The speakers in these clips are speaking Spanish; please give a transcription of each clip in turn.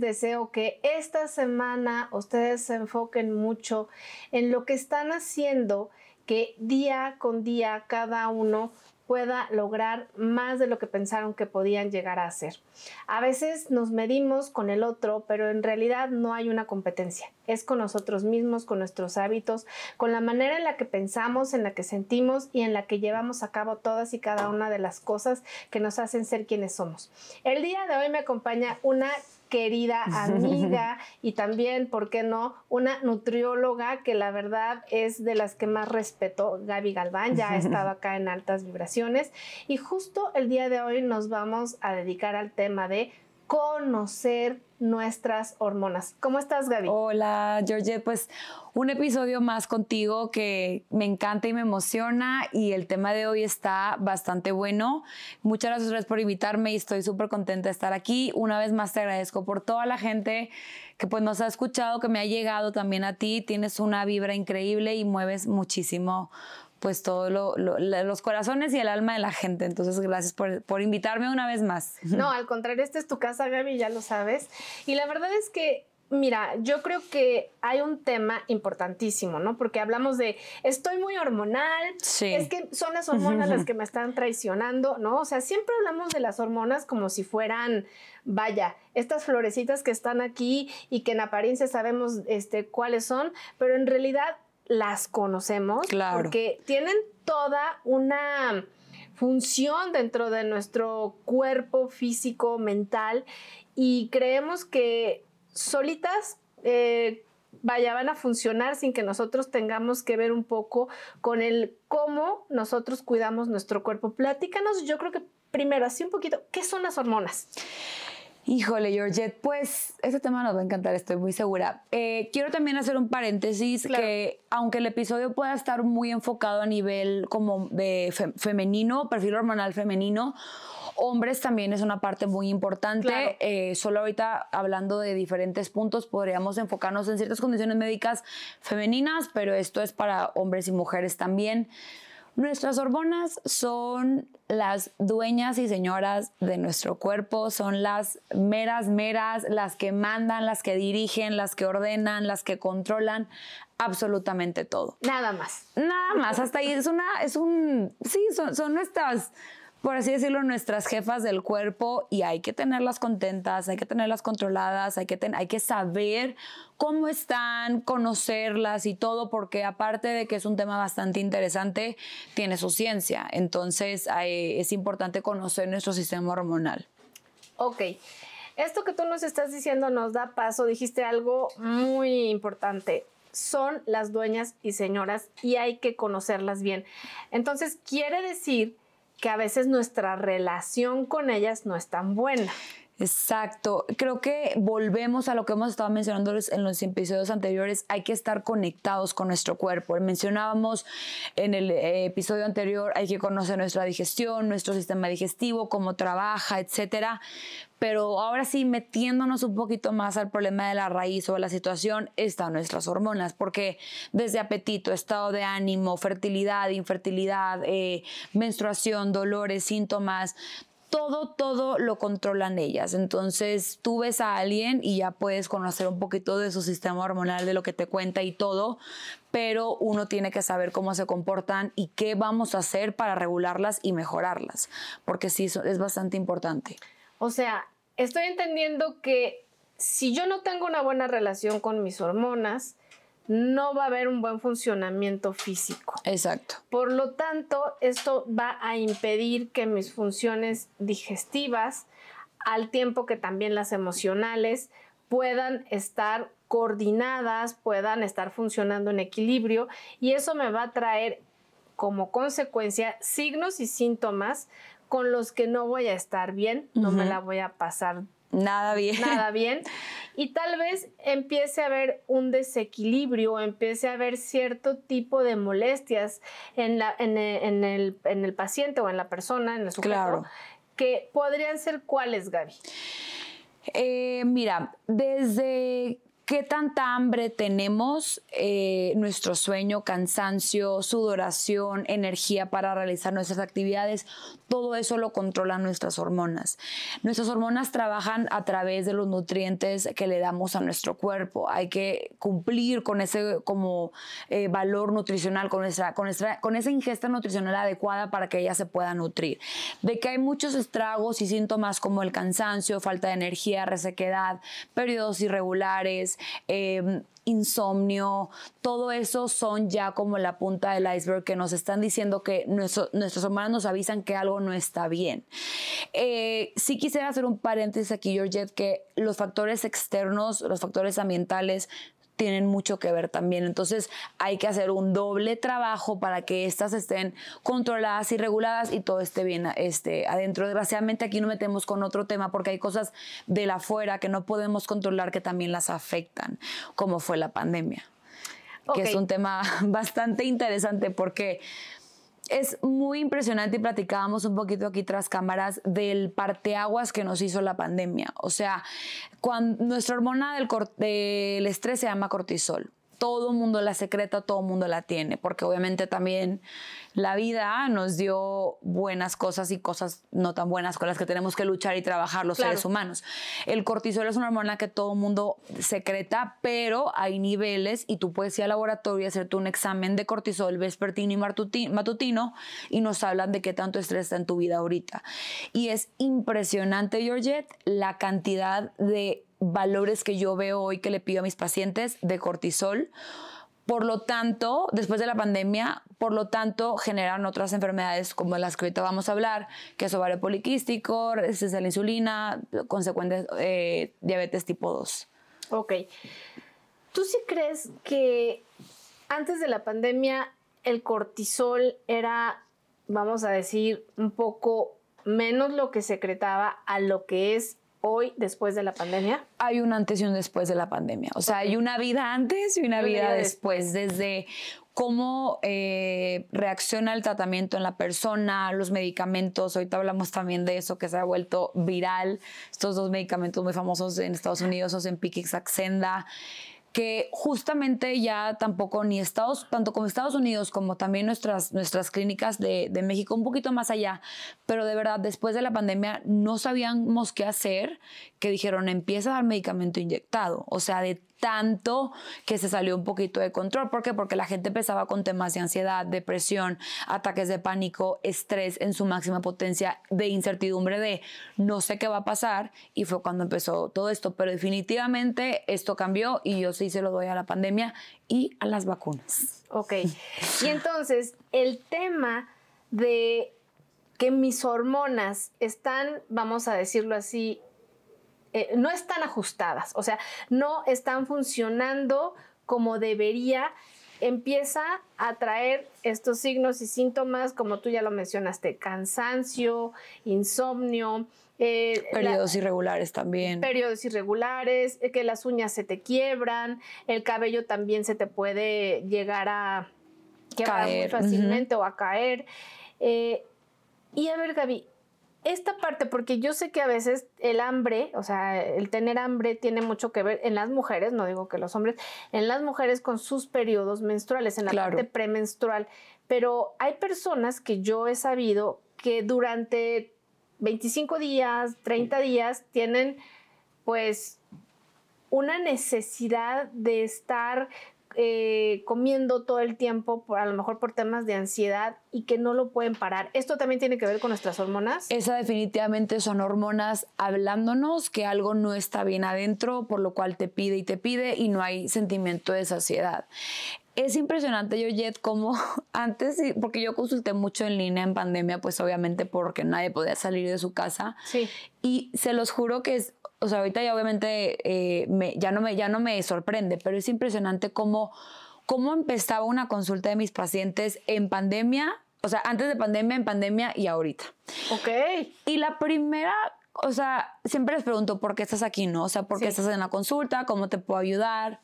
Deseo que esta semana ustedes se enfoquen mucho en lo que están haciendo, que día con día cada uno pueda lograr más de lo que pensaron que podían llegar a hacer. A veces nos medimos con el otro, pero en realidad no hay una competencia. Es con nosotros mismos, con nuestros hábitos, con la manera en la que pensamos, en la que sentimos y en la que llevamos a cabo todas y cada una de las cosas que nos hacen ser quienes somos. El día de hoy me acompaña una querida amiga y también, ¿por qué no?, una nutrióloga que la verdad es de las que más respeto, Gaby Galván, ya ha estado acá en Altas Vibraciones y justo el día de hoy nos vamos a dedicar al tema de conocer nuestras hormonas. ¿Cómo estás, Gaby? Hola, Georgette. Pues un episodio más contigo que me encanta y me emociona y el tema de hoy está bastante bueno. Muchas gracias por invitarme y estoy súper contenta de estar aquí. Una vez más te agradezco por toda la gente que pues nos ha escuchado, que me ha llegado también a ti. Tienes una vibra increíble y mueves muchísimo pues todos los corazones y el alma de la gente. Entonces, gracias por, invitarme una vez más. No, al contrario, esta es tu casa, Gaby, ya lo sabes. Y la verdad es que Mira, yo creo que hay un tema importantísimo, ¿no? Porque hablamos de estoy muy hormonal, sí. es que son las hormonas las que me están traicionando, ¿no? O sea, siempre hablamos de las hormonas como si fueran, vaya, estas florecitas que están aquí y que en apariencia sabemos este, cuáles son, pero en realidad las conocemos porque tienen toda una función dentro de nuestro cuerpo físico, mental, y creemos que solitas, eh, vaya, van a funcionar sin que nosotros tengamos que ver un poco con el cómo nosotros cuidamos nuestro cuerpo. Platícanos, yo creo que primero, así un poquito, ¿qué son las hormonas? Híjole, Georgette, pues ese tema nos va a encantar, estoy muy segura. Eh, quiero también hacer un paréntesis que aunque el episodio pueda estar muy enfocado a nivel como de femenino, perfil hormonal femenino, hombres también es una parte muy importante. Eh, solo ahorita hablando de diferentes puntos podríamos enfocarnos en ciertas condiciones médicas femeninas, pero esto es para hombres y mujeres también. Nuestras hormonas son las dueñas y señoras de nuestro cuerpo, son las meras, meras, las que mandan, las que dirigen, las que ordenan, las que controlan absolutamente todo. Nada más. Nada más, hasta ahí es una, es un, sí, son, son nuestras por así decirlo, nuestras jefas del cuerpo y hay que tenerlas contentas, hay que tenerlas controladas, hay que, hay que saber cómo están, conocerlas y todo, porque aparte de que es un tema bastante interesante, tiene su ciencia. Entonces es importante conocer nuestro sistema hormonal. Ok. Esto que tú nos estás diciendo nos da paso, dijiste algo muy importante son las dueñas y señoras y hay que conocerlas bien. Entonces, quiere decir que a veces nuestra relación con ellas no es tan buena. Exacto. Creo que volvemos a lo que hemos estado mencionando en los episodios anteriores. Hay que estar conectados con nuestro cuerpo. Mencionábamos en el eh, episodio anterior, hay que conocer nuestra digestión, nuestro sistema digestivo, cómo trabaja, etcétera. Pero ahora sí, metiéndonos un poquito más al problema de la raíz o de la situación, están nuestras hormonas, porque desde apetito, estado de ánimo, fertilidad, infertilidad, eh, menstruación, dolores, síntomas, todo, todo lo controlan ellas. Entonces tú ves a alguien y ya puedes conocer un poquito de su sistema hormonal, de lo que te cuenta y todo, pero uno tiene que saber cómo se comportan y qué vamos a hacer para regularlas y mejorarlas, porque sí, es bastante importante. O sea, estoy entendiendo que si yo no tengo una buena relación con mis hormonas, no va a haber un buen funcionamiento físico. Exacto. Por lo tanto, esto va a impedir que mis funciones digestivas, al tiempo que también las emocionales, puedan estar coordinadas, puedan estar funcionando en equilibrio y eso me va a traer como consecuencia signos y síntomas con los que no voy a estar bien, no me la voy a pasar Nada bien. Nada bien. Y tal vez empiece a haber un desequilibrio, empiece a haber cierto tipo de molestias en, la, en, el, paciente o en la persona, en el sujeto, claro. que podrían ser cuáles, Gaby. Eh, mira, desde qué tanta hambre tenemos, eh, nuestro sueño, cansancio, sudoración, energía para realizar nuestras actividades, todo eso lo controlan nuestras hormonas. Nuestras hormonas trabajan a través de los nutrientes que le damos a nuestro cuerpo. Hay que cumplir con ese como eh, valor nutricional, con, nuestra, con, nuestra, con esa ingesta nutricional adecuada para que ella se pueda nutrir. De que hay muchos estragos y síntomas como el cansancio, falta de energía, resequedad, periodos irregulares, Em, insomnio, todo eso son ya como la punta del iceberg que nos están diciendo que nuestros hermanos nos avisan que algo no está bien. Eh, sí quisiera hacer un paréntesis aquí, Georgette, que los factores externos, los factores ambientales, tienen mucho que ver también. Entonces hay que hacer un doble trabajo para que éstas estén controladas y reguladas y todo esté bien este, adentro. Desgraciadamente aquí no metemos con otro tema porque hay cosas de la afuera que no podemos controlar que también las afectan, como fue la pandemia. Que es un tema bastante interesante porque es muy impresionante y platicábamos un poquito aquí tras cámaras del parteaguas que nos hizo la pandemia. O sea, cuando nuestra hormona del, del estrés se llama cortisol todo el mundo la secreta, todo el mundo la tiene, porque obviamente también la vida nos dio buenas cosas y cosas no tan buenas con las que tenemos que luchar y trabajar los seres humanos. El cortisol es una hormona que todo mundo secreta, pero hay niveles y tú puedes ir al laboratorio y hacerte un examen de cortisol vespertino y matutino y nos hablan de qué tanto estrés está en tu vida ahorita. Y es impresionante, Georgette, la cantidad de valores que yo veo hoy que le pido a mis pacientes de cortisol. Por lo tanto, después de la pandemia, por lo tanto, generan otras enfermedades como las que ahorita vamos a hablar, que es ovario poliquístico, resistencia a la insulina, consecuentes eh, diabetes tipo 2. Ok. ¿Tú sí crees que antes de la pandemia el cortisol era, vamos a decir, un poco menos lo que secretaba a lo que es hoy después de la pandemia? Hay un antes y un después de la pandemia. O sea, hay una vida antes y una, vida, después. Desde cómo eh, reacciona el tratamiento en la persona, los medicamentos. Ahorita hablamos también de eso que se ha vuelto viral. Estos dos medicamentos muy famosos en Estados Unidos, Ozempic y Saxenda que justamente ya tampoco ni Estados, tanto como Estados Unidos como también nuestras, nuestras clínicas de, de, México, un poquito más allá, pero de verdad después de la pandemia no sabíamos qué hacer, que dijeron empieza a dar medicamento inyectado, o sea, de tanto que se salió un poquito de control. ¿Por qué? Porque la gente empezaba con temas de ansiedad, depresión, ataques de pánico, estrés en su máxima potencia, de incertidumbre de no sé qué va a pasar. Y fue cuando empezó todo esto. Pero definitivamente esto cambió y yo sí se lo doy a la pandemia y a las vacunas. Ok. Y entonces, el tema de que mis hormonas están, vamos a decirlo así, eh, no están ajustadas, o sea, no están funcionando como debería, empieza a traer estos signos y síntomas, como tú ya lo mencionaste, cansancio, insomnio. Eh, periodos irregulares también. Periodos irregulares, eh, que las uñas se te quiebran, el cabello también se te puede llegar a quebrar muy fácilmente o a caer. y a ver, Gaby, esta parte, porque yo sé que a veces el hambre, o sea, el tener hambre tiene mucho que ver en las mujeres, no digo que los hombres, en las mujeres con sus periodos menstruales, en la parte premenstrual, pero hay personas que yo he sabido que durante 25 días, 30 días tienen pues una necesidad de estar eh, comiendo todo el tiempo, por, a lo mejor por temas de ansiedad y que no lo pueden parar. ¿Esto también tiene que ver con nuestras hormonas? Esa definitivamente son hormonas hablándonos que algo no está bien adentro, por lo cual te pide y te pide y no hay sentimiento de saciedad. Es impresionante, Yoyet, como antes, porque yo consulté mucho en línea en pandemia, pues obviamente porque nadie podía salir de su casa. Sí. Y se los juro que es, o sea, ahorita ya obviamente eh, me, ya, no me, ya no me sorprende, pero es impresionante cómo, cómo empezaba una consulta de mis pacientes en pandemia, o sea, antes de pandemia, en pandemia y ahorita. Ok. Y la primera o sea, siempre les pregunto por qué estás aquí, ¿no? O sea, por qué estás en la consulta, cómo te puedo ayudar.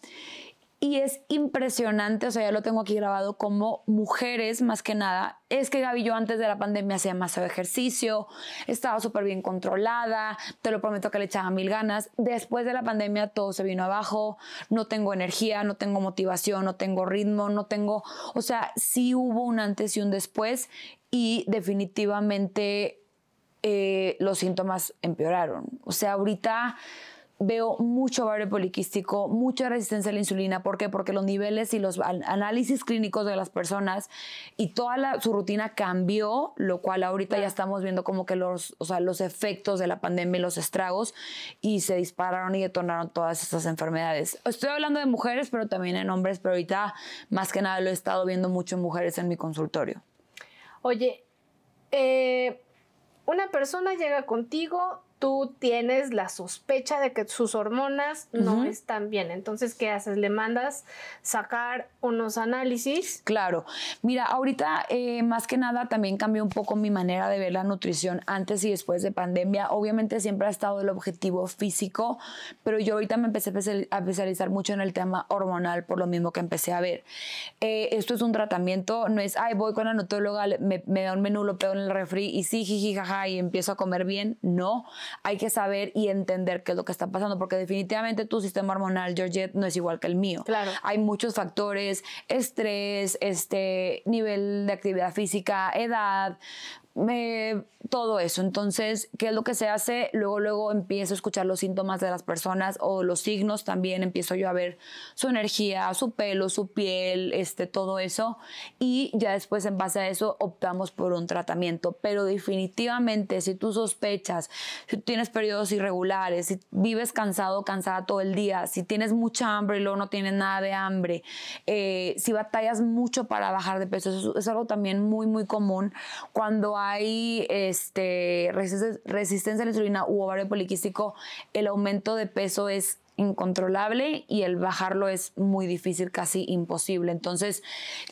Y es impresionante, o sea, ya lo tengo aquí grabado como mujeres, más que nada. Es que Gaby, yo antes de la pandemia hacía más ejercicio, estaba súper bien controlada, te lo prometo que le echaba mil ganas. Después de la pandemia todo se vino abajo, no tengo energía, no tengo motivación, no tengo ritmo, no tengo, o sea, sí hubo un antes y un después y definitivamente eh, los síntomas empeoraron. O sea, ahorita veo mucho ovario poliquístico, mucha resistencia a la insulina. ¿Por qué? Porque los niveles y los análisis clínicos de las personas y toda su rutina cambió, lo cual ahorita ya estamos viendo como que los, o sea, los efectos de la pandemia y los estragos y se dispararon y detonaron todas estas enfermedades. Estoy hablando de mujeres, pero también en hombres, pero ahorita más que nada lo he estado viendo mucho en mujeres en mi consultorio. Oye, eh, una persona llega contigo, tú tienes la sospecha de que sus hormonas no están bien. Entonces, ¿qué haces? Le mandas sacar unos análisis. Claro. Mira, ahorita eh, más que nada también cambió un poco mi manera de ver la nutrición antes y después de pandemia. Obviamente siempre ha estado el objetivo físico, pero yo ahorita me empecé a especializar mucho en el tema hormonal por lo mismo que empecé a ver. Eh, esto es un tratamiento, no es, ay, voy con la nutrióloga, me, da un menú, lo pego en el refri y sí, jiji, jaja, y empiezo a comer bien. No hay que saber y entender qué es lo que está pasando, porque definitivamente tu sistema hormonal, Georgette, no es igual que el mío. Claro. Hay muchos factores, estrés, este, nivel de actividad física, edad, todo eso. Entonces, ¿qué es lo que se hace? Luego, luego empiezo a escuchar los síntomas de las personas o los signos también. Empiezo yo a ver su energía, su pelo, su piel, este, todo eso. Y ya después, en base a eso, optamos por un tratamiento. Pero definitivamente, si tú sospechas, si tienes periodos irregulares, si vives cansado, cansada todo el día, si tienes mucha hambre y luego no tienes nada de hambre, eh, si batallas mucho para bajar de peso, eso es algo también muy, muy común cuando hay este, resistencia a la insulina u ovario poliquístico, el aumento de peso es incontrolable y el bajarlo es muy difícil, casi imposible. Entonces,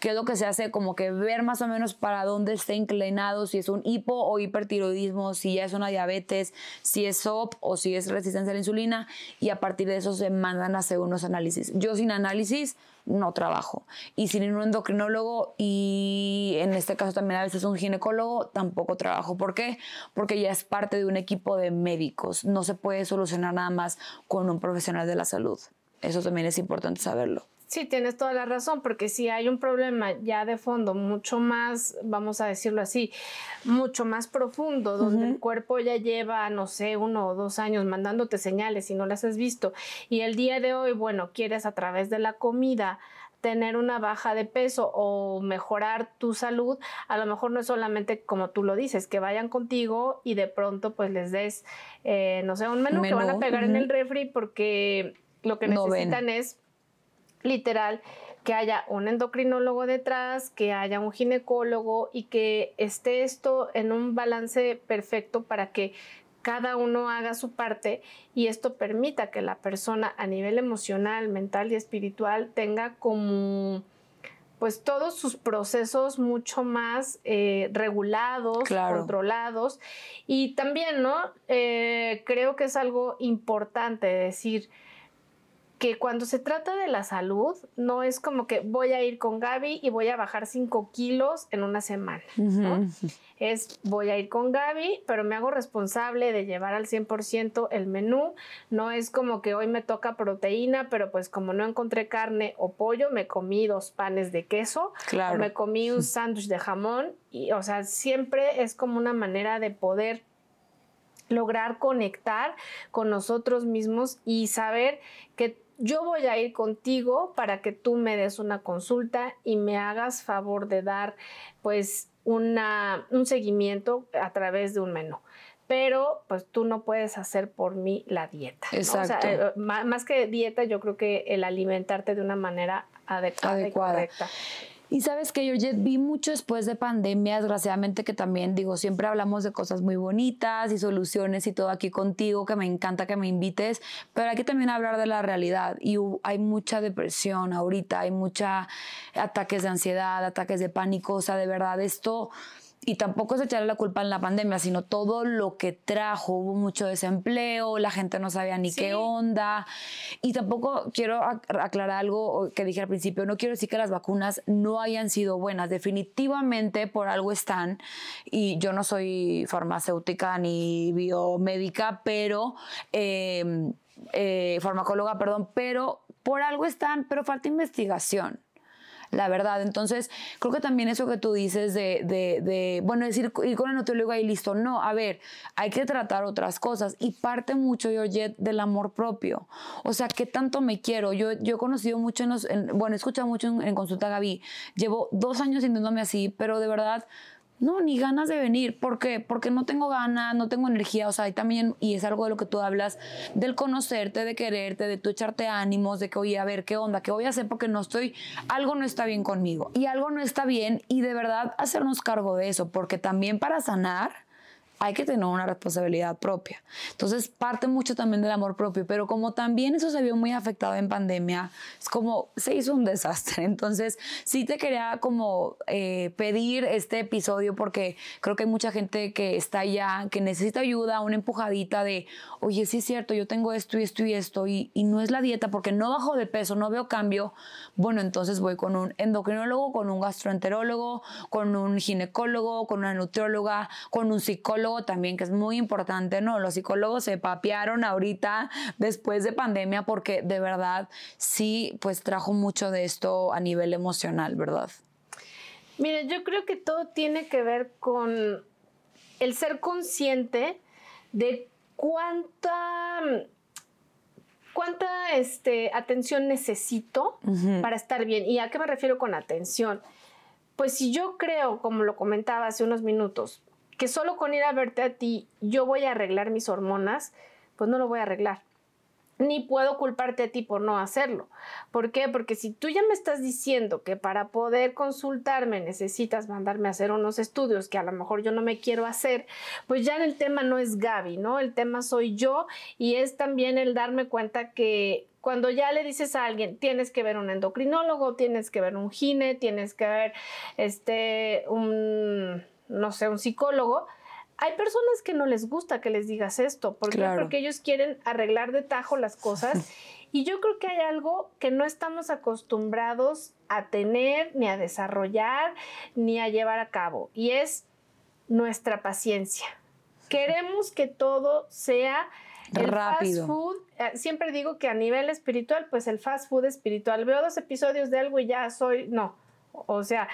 ¿qué es lo que se hace? Como que ver más o menos para dónde está inclinado, si es un hipo o hipertiroidismo, si ya es una diabetes, si es SOP o si es resistencia a la insulina y a partir de eso se mandan a hacer unos análisis. Yo sin análisis no trabajo. Y sin un endocrinólogo y en este caso también a veces un ginecólogo, tampoco trabajo. ¿Por qué? Porque ya es parte de un equipo de médicos. No se puede solucionar nada más con un profesional de la salud. Eso también es importante saberlo. Sí, tienes toda la razón, porque si hay un problema ya de fondo mucho más, vamos a decirlo así, mucho más profundo, donde el cuerpo ya lleva, no sé, uno o dos años mandándote señales y no las has visto, y el día de hoy, bueno, quieres a través de la comida tener una baja de peso o mejorar tu salud, a lo mejor no es solamente como tú lo dices, que vayan contigo y de pronto pues les des, eh, no sé, un menú, que van a pegar en el refri porque lo que necesitan es literal que haya un endocrinólogo detrás, que haya un ginecólogo y que esté esto en un balance perfecto para que cada uno haga su parte y esto permita que la persona a nivel emocional, mental y espiritual tenga como pues todos sus procesos mucho más eh, regulados, controlados y también, ¿no? Eh, creo que es algo importante decir, que cuando se trata de la salud, no es como que voy a ir con Gaby y voy a bajar 5 kilos en una semana, Es voy a ir con Gaby, pero me hago responsable de llevar al 100% el menú. No es como que hoy me toca proteína, pero pues como no encontré carne o pollo, me comí dos panes de queso, o me comí un sándwich de jamón. Y, o sea, siempre es como una manera de poder lograr conectar con nosotros mismos y saber que yo voy a ir contigo para que tú me des una consulta y me hagas favor de dar pues una, un seguimiento a través de un menú. Pero pues tú no puedes hacer por mí la dieta. Exacto. Eh, más, que dieta, yo creo que el alimentarte de una manera adecuada, adecuada. y correcta. Y sabes que yo vi mucho después de pandemia, desgraciadamente que también digo, siempre hablamos de cosas muy bonitas y soluciones y todo aquí contigo, que me encanta que me invites, pero hay que también hablar de la realidad. Y hay mucha depresión ahorita, hay mucha ataques de ansiedad, ataques de pánico, o sea, de verdad esto y tampoco es echarle la culpa en la pandemia, sino todo lo que trajo. Hubo mucho desempleo, la gente no sabía ni qué onda. Y tampoco quiero aclarar algo que dije al principio, no quiero decir que las vacunas no hayan sido buenas, definitivamente por algo están. Y yo no soy farmacéutica ni biomédica, pero... Eh, eh, farmacóloga, perdón, pero por algo están, pero falta investigación la verdad. Entonces, creo que también eso que tú dices de, de, bueno, decir, ir con el nutriólogo ahí listo, no, a ver, hay que tratar otras cosas y parte mucho, Georgette, del amor propio. O sea, ¿qué tanto me quiero? Yo, yo he conocido mucho, en los, bueno, he escuchado mucho en, en Consulta Gaby, llevo dos años sintiéndome así, pero de verdad no, ni ganas de venir. ¿Por qué? Porque no tengo ganas, no tengo energía. O sea, hay también, y es algo de lo que tú hablas, del conocerte, de quererte, de tú echarte ánimos, de que, oye, a ver, ¿qué onda? ¿Qué voy a hacer? Porque no estoy, algo no está bien conmigo. Y algo no está bien. Y de verdad hacernos cargo de eso. Porque también para sanar, hay que tener una responsabilidad propia. Entonces, parte mucho también del amor propio, pero como también eso se vio muy afectado en pandemia, es como se hizo un desastre. Entonces, sí te quería como eh, pedir este episodio porque creo que hay mucha gente que está allá, que necesita ayuda, una empujadita de, oye, sí es cierto, yo tengo esto y esto y esto, y, y no es la dieta porque no bajo de peso, no veo cambio. Bueno, entonces voy con un endocrinólogo, con un gastroenterólogo, con un ginecólogo, con una nutrióloga, con un psicólogo también, que es muy importante, ¿no? Los psicólogos se papearon ahorita después de pandemia porque de verdad sí, pues trajo mucho de esto a nivel emocional, ¿verdad? Mira, yo creo que todo tiene que ver con el ser consciente de cuánta cuánta este, atención necesito para estar bien. ¿Y a qué me refiero con atención? Pues si yo creo, como lo comentaba hace unos minutos, que solo con ir a verte a ti yo voy a arreglar mis hormonas, pues no lo voy a arreglar. Ni puedo culparte a ti por no hacerlo. ¿Por qué? Porque si tú ya me estás diciendo que para poder consultarme necesitas mandarme a hacer unos estudios que a lo mejor yo no me quiero hacer, pues ya el tema no es Gaby, ¿no? El tema soy yo y es también el darme cuenta que cuando ya le dices a alguien, tienes que ver un endocrinólogo, tienes que ver un gine, tienes que ver este un no sé, un psicólogo, hay personas que no les gusta que les digas esto. ¿Por qué? Porque ellos quieren arreglar de tajo las cosas. y yo creo que hay algo que no estamos acostumbrados a tener, ni a desarrollar, ni a llevar a cabo. Y es nuestra paciencia. Queremos que todo sea el Rápido. fast food. Eh, siempre digo que a nivel espiritual, pues el fast food espiritual. Veo dos episodios de algo y ya soy. No. O sea,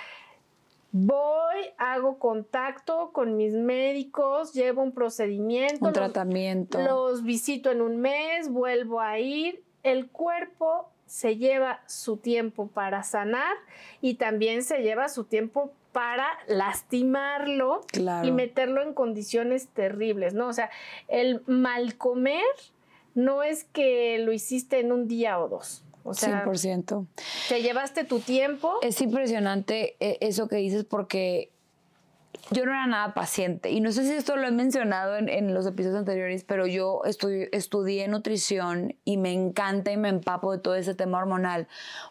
Voy, hago contacto con mis médicos, llevo un procedimiento. Un tratamiento. Los visito en un mes, vuelvo a ir. El cuerpo se lleva su tiempo para sanar y también se lleva su tiempo para lastimarlo y meterlo en condiciones terribles, ¿no? O sea, el mal comer no es que lo hiciste en un día o dos. O sea, 100%. Te llevaste tu tiempo. Es impresionante eh, eso que dices porque yo no era nada paciente. Y no sé si esto lo he mencionado en, los episodios anteriores, pero yo estudié nutrición y me encanta y me empapo de todo ese tema hormonal.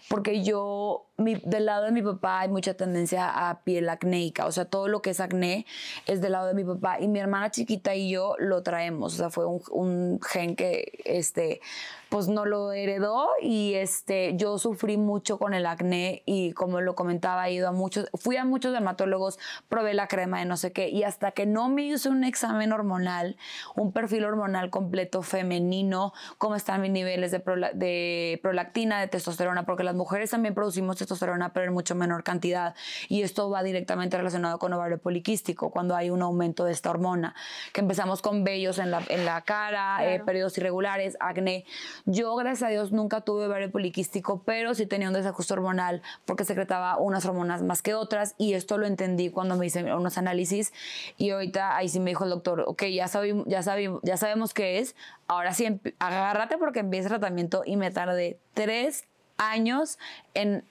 Porque yo, del lado de mi papá hay mucha tendencia a piel acnéica. O sea, todo lo que es acné es del lado de mi papá. Y mi hermana chiquita y yo lo traemos. O sea, fue un, un gen que, este, pues no lo heredó y este, yo sufrí mucho con el acné y como lo comentaba, he ido a muchos, fui a muchos dermatólogos, probé la crema de no sé qué y hasta que no me hice un examen hormonal, un perfil hormonal completo femenino, cómo están mis niveles de, de prolactina, de testosterona, porque las mujeres también producimos testosterona pero en mucho menor cantidad y esto va directamente relacionado con ovario poliquístico, cuando hay un aumento de esta hormona, que empezamos con vellos en la, en la cara, eh, periodos irregulares, acné. Yo, gracias a Dios, nunca tuve ovario poliquístico, pero sí tenía un desajuste hormonal porque secretaba unas hormonas más que otras y esto lo entendí cuando me hice unos análisis y ahorita ahí sí me dijo el doctor, ok, ya, sabemos, ya, ya sabemos qué es, ahora sí, agárrate porque empieza el tratamiento y me tardé tres años en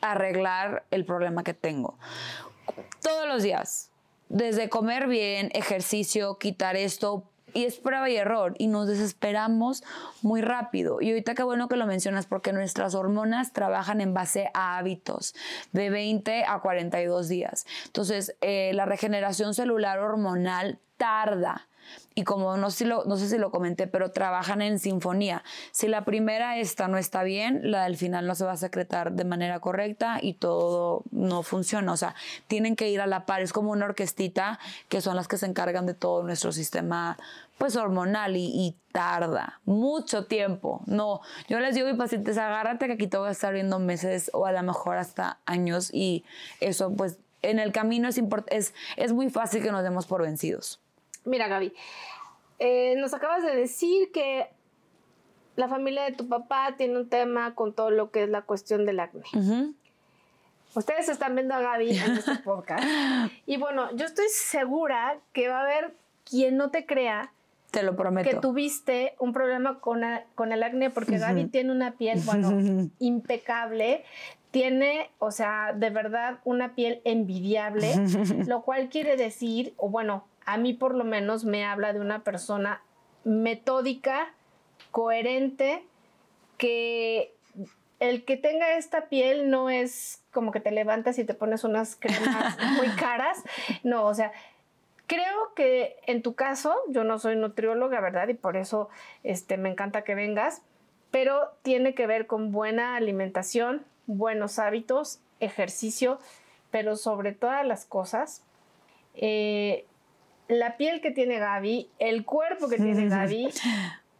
arreglar el problema que tengo. Todos los días, desde comer bien, ejercicio, quitar esto, y es prueba y error y nos desesperamos muy rápido. Y ahorita qué bueno que lo mencionas porque nuestras hormonas trabajan en base a hábitos de 20 a 42 días. Entonces, eh, la regeneración celular hormonal tarda y como no sé, si lo, no sé si lo comenté, pero trabajan en sinfonía. Si la primera esta no está bien, la del final no se va a secretar de manera correcta y todo no funciona. O sea, tienen que ir a la par. Es como una orquestita que son las que se encargan de todo nuestro sistema pues hormonal y, tarda mucho tiempo. No, yo les digo a mis pacientes, agárrate que aquí te voy a estar viendo meses o a lo mejor hasta años y eso pues en el camino es, es, es muy fácil que nos demos por vencidos. Mira, Gaby, eh, nos acabas de decir que la familia de tu papá tiene un tema con todo lo que es la cuestión del acné. Ustedes están viendo a Gaby en este podcast. Y bueno, yo estoy segura que va a haber quien no te crea. Te lo prometo. Que tuviste un problema con, con el acné porque Gaby tiene una piel, bueno, impecable. Tiene, o sea, de verdad una piel envidiable, lo cual quiere decir, o bueno, a mí por lo menos me habla de una persona metódica, coherente, que el que tenga esta piel no es como que te levantas y te pones unas cremas muy caras, no, o sea, creo que en tu caso, yo no soy nutrióloga, ¿verdad? Y por eso este, me encanta que vengas, pero tiene que ver con buena alimentación, buenos hábitos, ejercicio, pero sobre todas las cosas, eh, la piel que tiene Gaby, el cuerpo que tiene Gaby,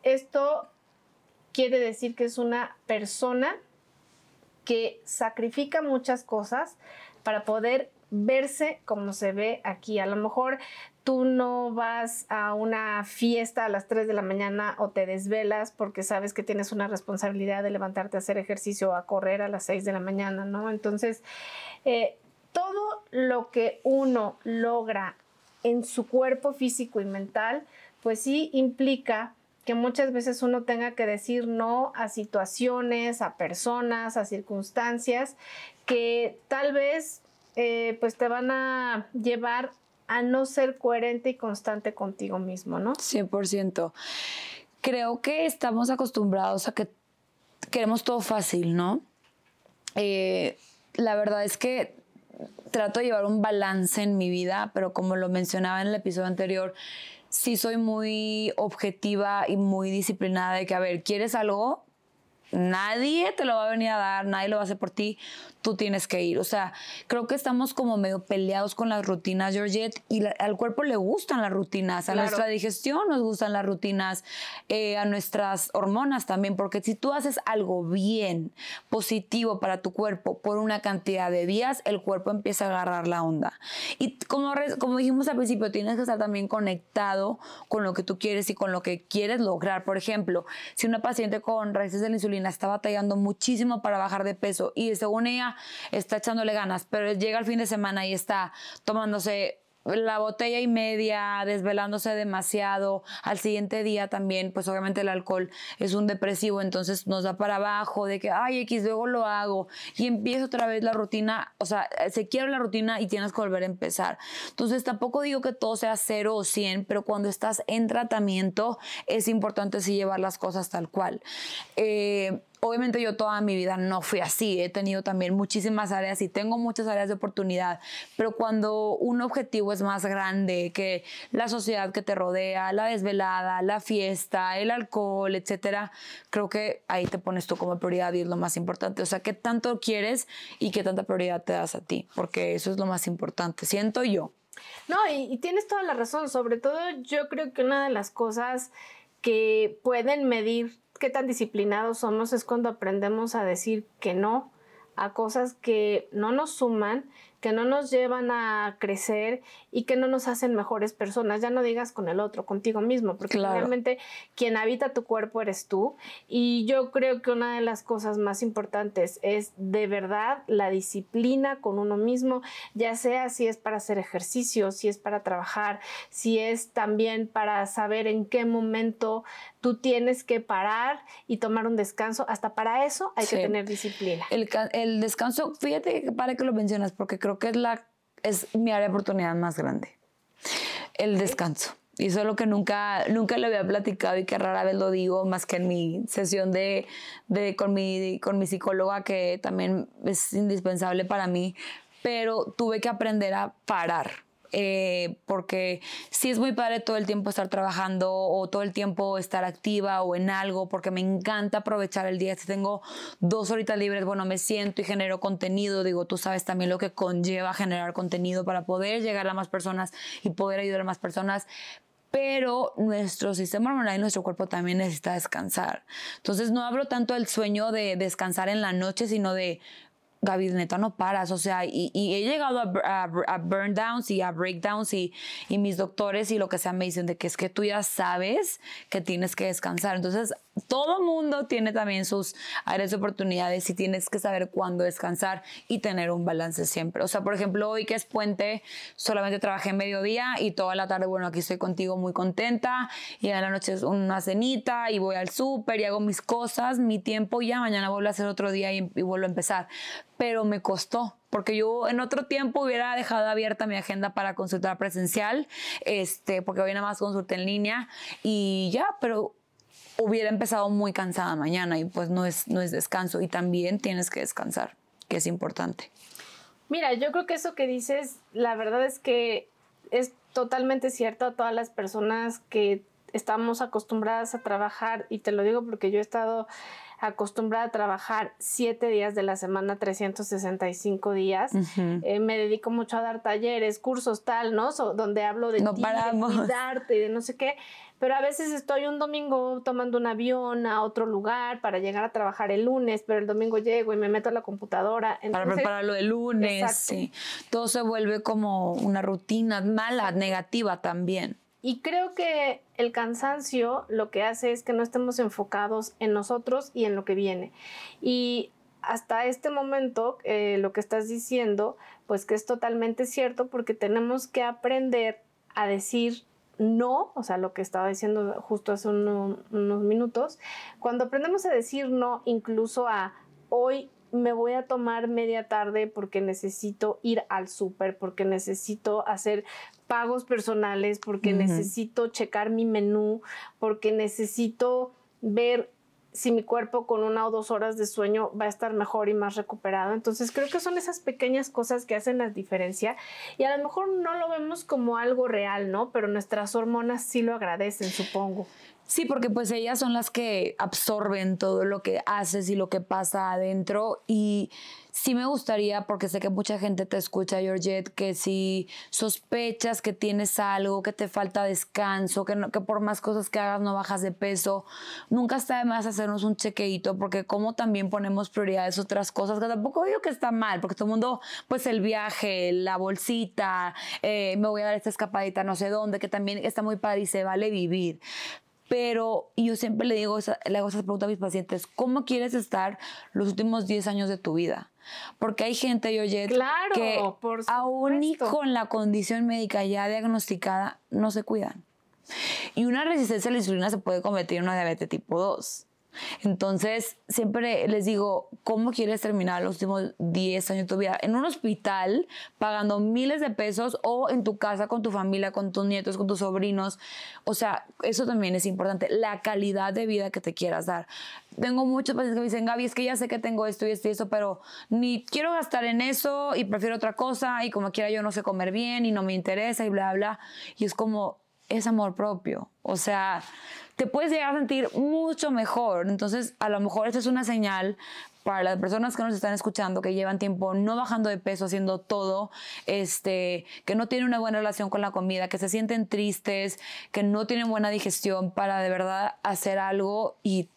esto quiere decir que es una persona que sacrifica muchas cosas para poder verse como se ve aquí. A lo mejor tú no vas a una fiesta a las 3 de la mañana o te desvelas porque sabes que tienes una responsabilidad de levantarte a hacer ejercicio o a correr a las 6 de la mañana, ¿no? Entonces, eh, todo lo que uno logra en su cuerpo físico y mental, pues sí implica que muchas veces uno tenga que decir no a situaciones, a personas, a circunstancias que tal vez eh, pues te van a llevar a no ser coherente y constante contigo mismo, ¿no? 100%. Creo que estamos acostumbrados a que queremos todo fácil, ¿no? Eh, la verdad es que trato de llevar un balance en mi vida, pero como lo mencionaba en el episodio anterior, sí soy muy objetiva y muy disciplinada de que, a ver, ¿quieres algo? Nadie te lo va a venir a dar, nadie lo va a hacer por ti tú tienes que ir. O sea, creo que estamos como medio peleados con las rutinas, Georgette, y al cuerpo le gustan las rutinas, a nuestra digestión nos gustan las rutinas, eh, a nuestras hormonas también, porque si tú haces algo bien, positivo para tu cuerpo por una cantidad de días, el cuerpo empieza a agarrar la onda. Y como, como dijimos al principio, tienes que estar también conectado con lo que tú quieres y con lo que quieres lograr. Por ejemplo, si una paciente con raíces de la insulina está batallando muchísimo para bajar de peso y según ella está echándole ganas, pero llega el fin de semana y está tomándose la botella y media, desvelándose demasiado. Al siguiente día también, pues obviamente el alcohol es un depresivo, entonces nos da para abajo de que, ay, X, luego lo hago. Y empieza otra vez la rutina, o sea, se quiere la rutina y tienes que volver a empezar. Entonces tampoco digo que todo sea cero o cien, pero cuando estás en tratamiento es importante sí llevar las cosas tal cual. Eh, obviamente yo toda mi vida no fui así, he tenido también muchísimas áreas y tengo muchas áreas de oportunidad, pero cuando un objetivo es más grande que la sociedad que te rodea, la desvelada, la fiesta, el alcohol, etcétera, creo que ahí te pones tú como prioridad y es lo más importante. O sea, qué tanto quieres y qué tanta prioridad te das a ti, porque eso es lo más importante, siento yo. No, y, y tienes toda la razón, sobre todo yo creo que una de las cosas que pueden medir qué tan disciplinados somos es cuando aprendemos a decir que no a cosas que no nos suman que no nos llevan a crecer y que no nos hacen mejores personas. Ya no digas con el otro, contigo mismo, porque realmente quien habita tu cuerpo eres tú. Y yo creo que una de las cosas más importantes es de verdad la disciplina con uno mismo, ya sea si es para hacer ejercicio, si es para trabajar, si es también para saber en qué momento tú tienes que parar y tomar un descanso. Hasta para eso hay que tener disciplina. El, el descanso, fíjate para que lo mencionas, porque creo que es, la, es mi área de oportunidad más grande. El descanso. Y eso es lo que nunca, nunca le había platicado y que rara vez lo digo, más que en mi sesión de, de, con, mi, con mi psicóloga, que también es indispensable para mí. Pero tuve que aprender a parar eh, porque sí es muy padre todo el tiempo estar trabajando o todo el tiempo estar activa o en algo, porque me encanta aprovechar el día. Si tengo dos horitas libres, bueno, me siento y genero contenido. Digo, tú sabes también lo que conlleva generar contenido para poder llegar a más personas y poder ayudar a más personas pero nuestro sistema hormonal y nuestro cuerpo también necesita descansar. Entonces no hablo tanto del sueño de descansar en la noche, sino de Gaby, neta, no paras, o sea, y, he llegado a, a, burn downs y a breakdowns y, y mis doctores y lo que sea me dicen de que es que tú ya sabes que tienes que descansar. Entonces, todo mundo tiene también sus áreas de oportunidades y tienes que saber cuándo descansar y tener un balance siempre. O sea, por ejemplo, hoy que es puente, solamente trabajé mediodía y toda la tarde, bueno, aquí estoy contigo muy contenta y en la noche es una cenita y voy al súper y hago mis cosas, mi tiempo ya, mañana vuelvo a hacer otro día y vuelvo a empezar. Pero me costó, porque yo en otro tiempo hubiera dejado abierta mi agenda para consultar presencial, este, porque hoy nada más consulta en línea y ya, pero hubiera empezado muy cansada mañana y pues no es, no es descanso y también tienes que descansar, que es importante. Mira, yo creo que eso que dices, la verdad es que es totalmente cierto a todas las personas que estamos acostumbradas a trabajar y te lo digo porque yo he estado acostumbrada a trabajar siete días de la semana, 365 días. Eh, me dedico mucho a dar talleres, cursos, tal, ¿no? donde hablo de no ti, paramos. de cuidarte y de no sé qué. Pero a veces estoy un domingo tomando un avión a otro lugar para llegar a trabajar el lunes, pero el domingo llego y me meto a la computadora. para prepararlo el lunes, sí. Todo se vuelve como una rutina mala, negativa también. Y creo que el cansancio lo que hace es que no estemos enfocados en nosotros y en lo que viene. Y hasta este momento, eh, lo que estás diciendo, pues que es totalmente cierto porque tenemos que aprender a decir no, o sea, lo que estaba diciendo justo hace unos minutos, cuando aprendemos a decir no, incluso a hoy me voy a tomar media tarde porque necesito ir al súper, porque necesito hacer pagos personales, porque necesito checar mi menú, porque necesito ver si mi cuerpo con una o dos horas de sueño va a estar mejor y más recuperado. Entonces creo que son esas pequeñas cosas que hacen la diferencia y a lo mejor no lo vemos como algo real, ¿no? Pero nuestras hormonas sí lo agradecen, supongo. Sí, porque pues ellas son las que absorben todo lo que haces y lo que pasa adentro y sí me gustaría, porque sé que mucha gente te escucha, Georgette, que si sospechas que tienes algo, que te falta descanso, que, que por más cosas que hagas no bajas de peso, nunca está de más hacernos un chequeito, porque como también ponemos prioridades otras cosas, que tampoco digo que está mal, porque todo el mundo, pues el viaje, la bolsita, eh, me voy a dar esta escapadita no sé dónde, que también está muy padre y se vale vivir. Pero yo siempre le digo, le hago esa pregunta a mis pacientes, ¿cómo quieres estar los últimos 10 años de tu vida? Porque hay gente, Yoyet, claro, que por aún y con la condición médica ya diagnosticada, no se cuidan. Y una resistencia a la insulina se puede convertir en una diabetes tipo 2. Entonces, siempre les digo, ¿cómo quieres terminar los últimos 10 años de tu vida? ¿En un hospital pagando miles de pesos o en tu casa con tu familia, con tus nietos, con tus sobrinos? O sea, eso también es importante, la calidad de vida que te quieras dar. Tengo muchos pacientes que me dicen, Gaby, es que ya sé que tengo esto y esto y esto, pero ni quiero gastar en eso y prefiero otra cosa y como quiera yo no sé comer bien y no me interesa y bla, bla. Y es como, es amor propio. O sea, te puedes llegar a sentir mucho mejor. Entonces, a lo mejor esta es una señal para las personas que nos están escuchando, que llevan tiempo no bajando de peso, haciendo todo, este, que no tienen una buena relación con la comida, que se sienten tristes, que no tienen buena digestión, para de verdad hacer algo y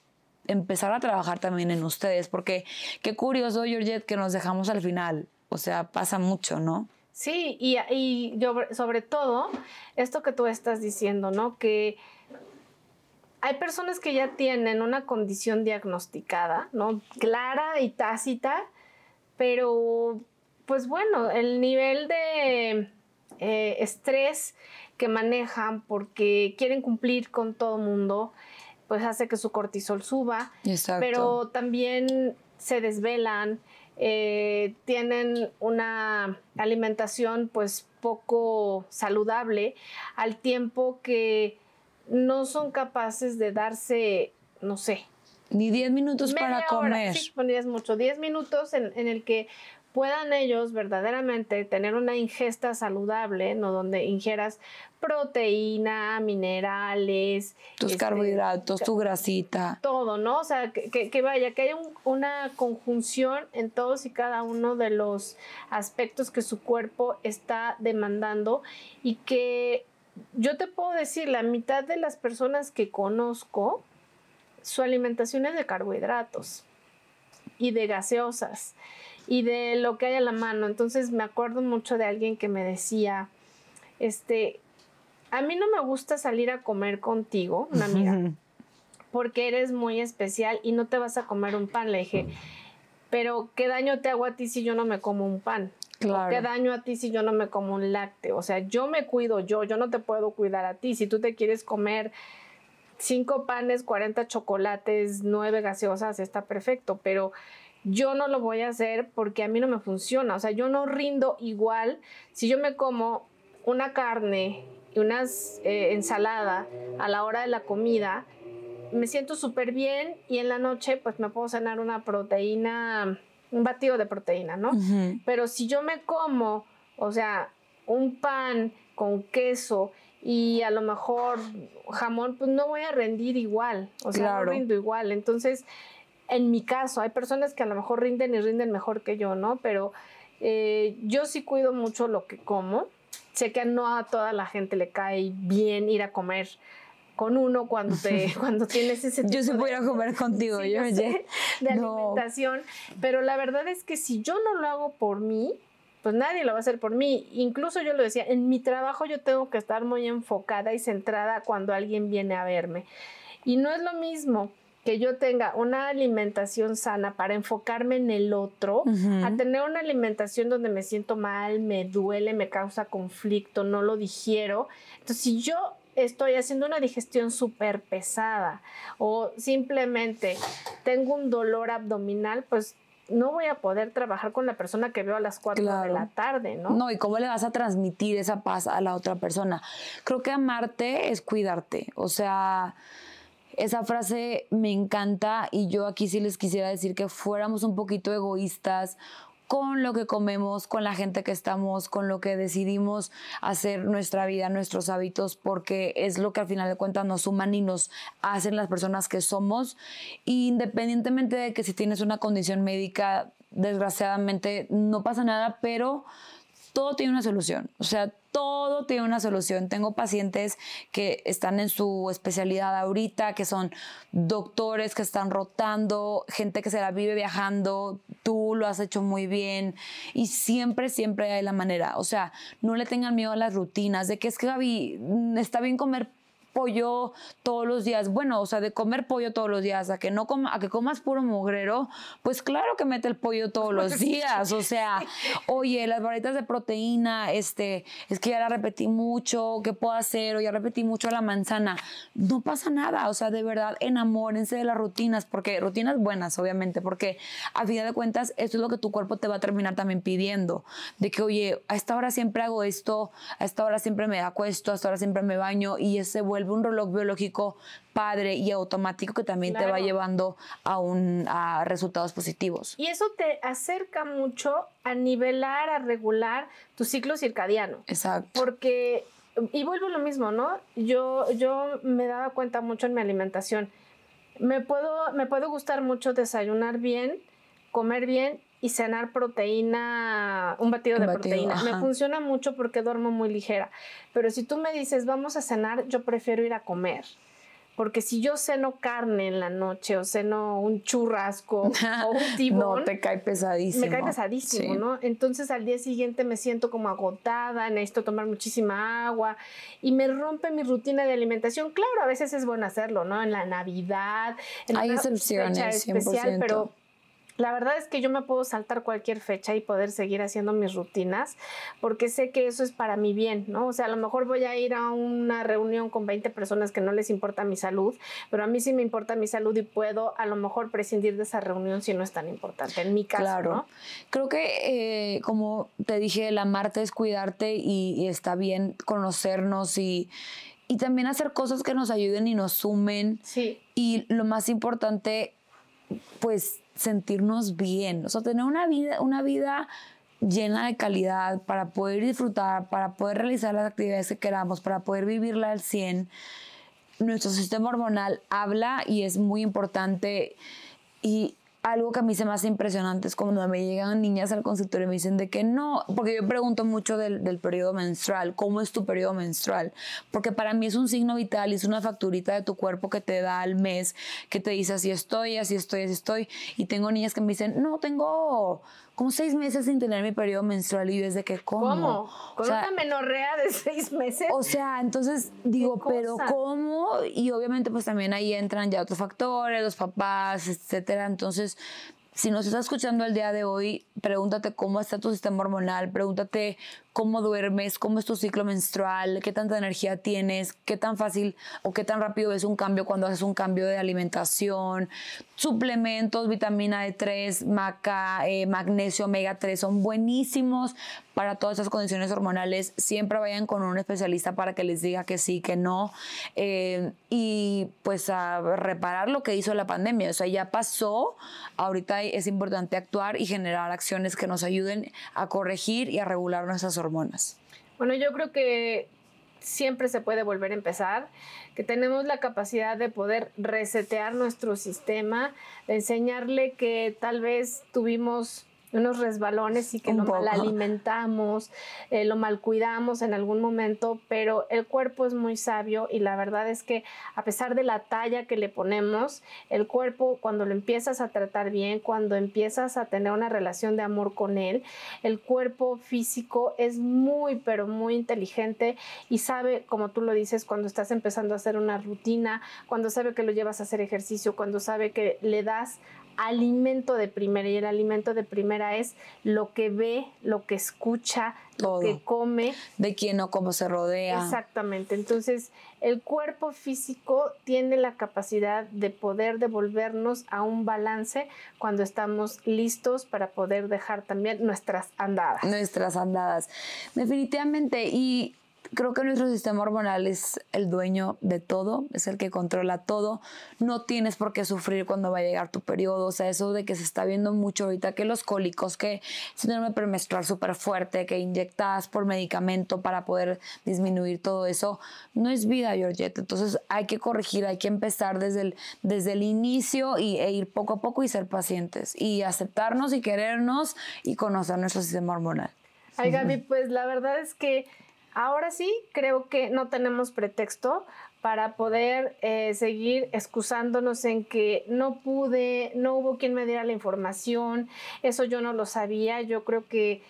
empezar a trabajar también en ustedes. Porque qué curioso, Georgette, que nos dejamos al final. O sea, pasa mucho, ¿no? Sí, y, y sobre todo, esto que tú estás diciendo, ¿no? Que hay personas que ya tienen una condición diagnosticada, ¿no? Clara y tácita, pero pues bueno, el nivel de eh, estrés que manejan porque quieren cumplir con todo mundo, pues hace que su cortisol suba, Exacto. pero también se desvelan, eh, tienen una alimentación pues poco saludable al tiempo que no son capaces de darse, no sé. Ni 10 minutos para comer. sí, es mucho. 10 minutos en, en el que puedan ellos verdaderamente tener una ingesta saludable, ¿no? Donde ingieras proteína, minerales. Tus este, carbohidratos, tu grasita. Todo, ¿no? O sea, que, vaya, que haya una conjunción en todos y cada uno de los aspectos que su cuerpo está demandando y que yo te puedo decir, la mitad de las personas que conozco, su alimentación es de carbohidratos y de gaseosas y de lo que hay a la mano. Entonces me acuerdo mucho de alguien que me decía, este, a mí no me gusta salir a comer contigo, una amiga, porque eres muy especial y no te vas a comer un pan. Le dije, pero ¿qué daño te hago a ti si yo no me como un pan? Claro. ¿Qué daño a ti si yo no me como un lácteo? O sea, yo me cuido yo, yo no te puedo cuidar a ti. Si tú te quieres comer cinco panes, 40 chocolates, nueve gaseosas, está perfecto, pero yo no lo voy a hacer porque a mí no me funciona. O sea, yo no rindo igual si yo me como una carne y una eh, ensalada a la hora de la comida. Me siento súper bien y en la noche pues me puedo cenar una proteína, un batido de proteína, ¿no? Pero si yo me como, o sea, un pan con queso y a lo mejor jamón, pues no voy a rendir igual, o sea, no rindo igual. Entonces, en mi caso, hay personas que a lo mejor rinden y rinden mejor que yo, ¿no? Pero eh, yo sí cuido mucho lo que como. Sé que no a toda la gente le cae bien ir a comer con uno cuando te cuando tienes ese tipo yo sí voy a comer contigo yo de alimentación pero la verdad es que si yo no lo hago por mí pues nadie lo va a hacer por mí incluso yo lo decía en mi trabajo yo tengo que estar muy enfocada y centrada cuando alguien viene a verme y no es lo mismo que yo tenga una alimentación sana para enfocarme en el otro, a tener una alimentación donde me siento mal, me duele, me causa conflicto, no lo digiero. Entonces, si yo estoy haciendo una digestión súper pesada o simplemente tengo un dolor abdominal, pues no voy a poder trabajar con la persona que veo a las 4 de la tarde, ¿no? No, y cómo le vas a transmitir esa paz a la otra persona. Creo que amarte es cuidarte, o sea esa frase me encanta y yo aquí sí les quisiera decir que fuéramos un poquito egoístas con lo que comemos, con la gente que estamos, con lo que decidimos hacer nuestra vida, nuestros hábitos, porque es lo que al final de cuentas nos suman y nos hacen las personas que somos. independientemente de que si tienes una condición médica, desgraciadamente no pasa nada, pero todo tiene una solución. O sea, todo tiene una solución. Tengo pacientes que están en su especialidad ahorita, que son doctores que están rotando, gente que se la vive viajando, tú lo has hecho muy bien y siempre, siempre hay la manera. O sea, no le tengan miedo a las rutinas, de que es que Gaby, está bien comer pollo todos los días, bueno, o sea, de comer pollo todos los días, a que no a que comas puro mugrero, pues claro que mete el pollo todos los días, o sea, oye, las barritas de proteína, este, es que ya la repetí mucho, ¿qué puedo hacer? O ya repetí mucho la manzana. No pasa nada, o sea, de verdad, enamórense de las rutinas, porque rutinas buenas, obviamente, porque a final de cuentas, esto es lo que tu cuerpo te va a terminar también pidiendo, de que, oye, a esta hora siempre hago esto, a esta hora siempre me acuesto, a esta hora siempre me baño, y ese vuelve un reloj biológico padre y automático que también te va llevando a, un, a resultados positivos. Y eso te acerca mucho a nivelar, a regular tu ciclo circadiano. Exacto. Porque, y vuelvo a lo mismo, ¿no? Yo, yo me daba cuenta mucho en mi alimentación. Me puedo, me puede gustar mucho desayunar bien, comer bien y cenar proteína, un batido de proteína. Me funciona mucho porque duermo muy ligera. Pero si tú me dices, vamos a cenar, yo prefiero ir a comer. Porque si yo ceno carne en la noche o ceno un churrasco o un tibón. No, te cae pesadísimo. Me cae pesadísimo, ¿no? Entonces al día siguiente me siento como agotada, necesito tomar muchísima agua y me rompe mi rutina de alimentación. Claro, a veces es bueno hacerlo, ¿no? En la Navidad, en Hay excepciones, especial, 100%. pero La verdad es que yo me puedo saltar cualquier fecha y poder seguir haciendo mis rutinas porque sé que eso es para mi bien, ¿no? O sea, a lo mejor voy a ir a una reunión con 20 personas que no les importa mi salud, pero a mí sí me importa mi salud y puedo a lo mejor prescindir de esa reunión si no es tan importante, en mi caso, claro. ¿no? Creo que, eh, como te dije, la Marte es cuidarte y, está bien conocernos y y también hacer cosas que nos ayuden y nos sumen. Sí. Y lo más importante, pues sentirnos bien, o sea, tener una vida, una vida llena de calidad para poder disfrutar, para poder realizar las actividades que queramos, para poder vivirla al 100. Nuestro sistema hormonal habla y es muy importante y algo que a mí se me hace impresionante es cuando me llegan niñas al consultorio y me dicen de que no, porque yo pregunto mucho del, del, periodo menstrual, ¿cómo es tu periodo menstrual? Porque para mí es un signo vital es una facturita de tu cuerpo que te da al mes, que te dice así estoy, así estoy, así estoy. Y tengo niñas que me dicen, no, tengo como seis meses sin tener mi periodo menstrual y desde que ¿cómo? ¿Cómo? ¿Con una menorrea de seis meses? O sea, entonces digo, pero ¿cómo? Y obviamente pues también ahí entran ya otros factores, los papás, etcétera. Entonces, si nos estás escuchando el día de hoy, pregúntate cómo está tu sistema hormonal, pregúntate cómo duermes, cómo es tu ciclo menstrual, qué tanta energía tienes, qué tan fácil o qué tan rápido es un cambio cuando haces un cambio de alimentación, suplementos, vitamina D3, maca, eh, magnesio, omega 3 son buenísimos para todas esas condiciones hormonales. Siempre vayan con un especialista para que les diga que sí, que no. Eh, y pues a reparar lo que hizo la pandemia. O sea, ya pasó. Ahorita es importante actuar y generar acciones que nos ayuden a corregir y a regular nuestras? Bueno, yo creo que siempre se puede volver a empezar, que tenemos la capacidad de poder resetear nuestro sistema, de enseñarle que tal vez tuvimos unos resbalones y que lo mal alimentamos, eh, lo mal cuidamos en algún momento, pero el cuerpo es muy sabio y la verdad es que a pesar de la talla que le ponemos, el cuerpo cuando lo empiezas a tratar bien, cuando empiezas a tener una relación de amor con él, el cuerpo físico es muy, pero muy inteligente y sabe, como tú lo dices, cuando estás empezando a hacer una rutina, cuando sabe que lo llevas a hacer ejercicio, cuando sabe que le das alimento de primera y el alimento de primera es lo que ve, lo que escucha, lo que come. De quién o cómo se rodea. Exactamente. Entonces, el cuerpo físico tiene la capacidad de poder devolvernos a un balance cuando estamos listos para poder dejar también nuestras andadas. Nuestras andadas. Definitivamente. Y creo que nuestro sistema hormonal es el dueño de todo, es el que controla todo. No tienes por qué sufrir cuando va a llegar tu periodo. O sea, eso de que se está viendo mucho ahorita, que los cólicos, que síndrome premenstrual súper fuerte, que inyectas por medicamento para poder disminuir todo eso, no es vida, Georgette. Entonces hay que corregir, hay que empezar desde el, desde el inicio y, e ir poco a poco y ser pacientes y aceptarnos y querernos y conocer nuestro sistema hormonal. Ay, Gaby, pues la verdad es que Ahora sí, creo que no tenemos pretexto para poder eh, seguir excusándonos en que no pude, no hubo quien me diera la información, eso yo no lo sabía, yo creo que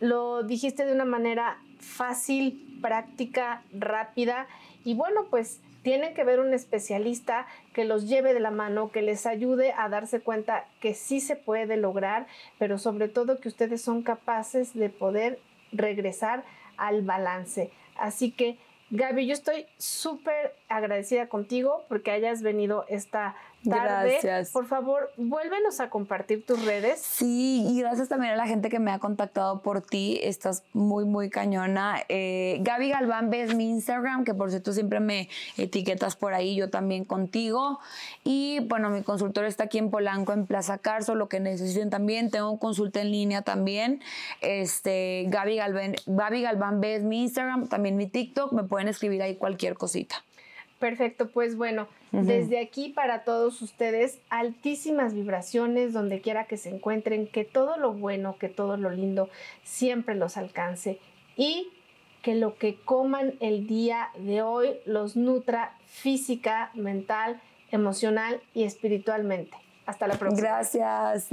lo dijiste de una manera fácil, práctica, rápida. Y bueno, pues tienen que ver un especialista que los lleve de la mano, que les ayude a darse cuenta que sí se puede lograr, pero sobre todo que ustedes son capaces de poder regresar al balance. Así que, Gaby, yo estoy súper agradecida contigo porque hayas venido esta Gracias. Por favor, vuélvenos a compartir tus redes. Sí, y gracias también a la gente que me ha contactado por ti. Estás muy, muy cañona. Eh, Gaby Galván ves mi Instagram, que por cierto siempre me etiquetas por ahí, yo también contigo. Y bueno, mi consultorio está aquí en Polanco, en Plaza Carso, lo que necesiten también. Tengo consulta en línea también. Este, Gaby Galván, Gaby Galván ves mi Instagram, también mi TikTok. Me pueden escribir ahí cualquier cosita. Perfecto, pues bueno, desde aquí para todos ustedes, altísimas vibraciones donde quiera que se encuentren, que todo lo bueno, que todo lo lindo siempre los alcance y que lo que coman el día de hoy los nutra física, mental, emocional y espiritualmente. Hasta la próxima. Gracias.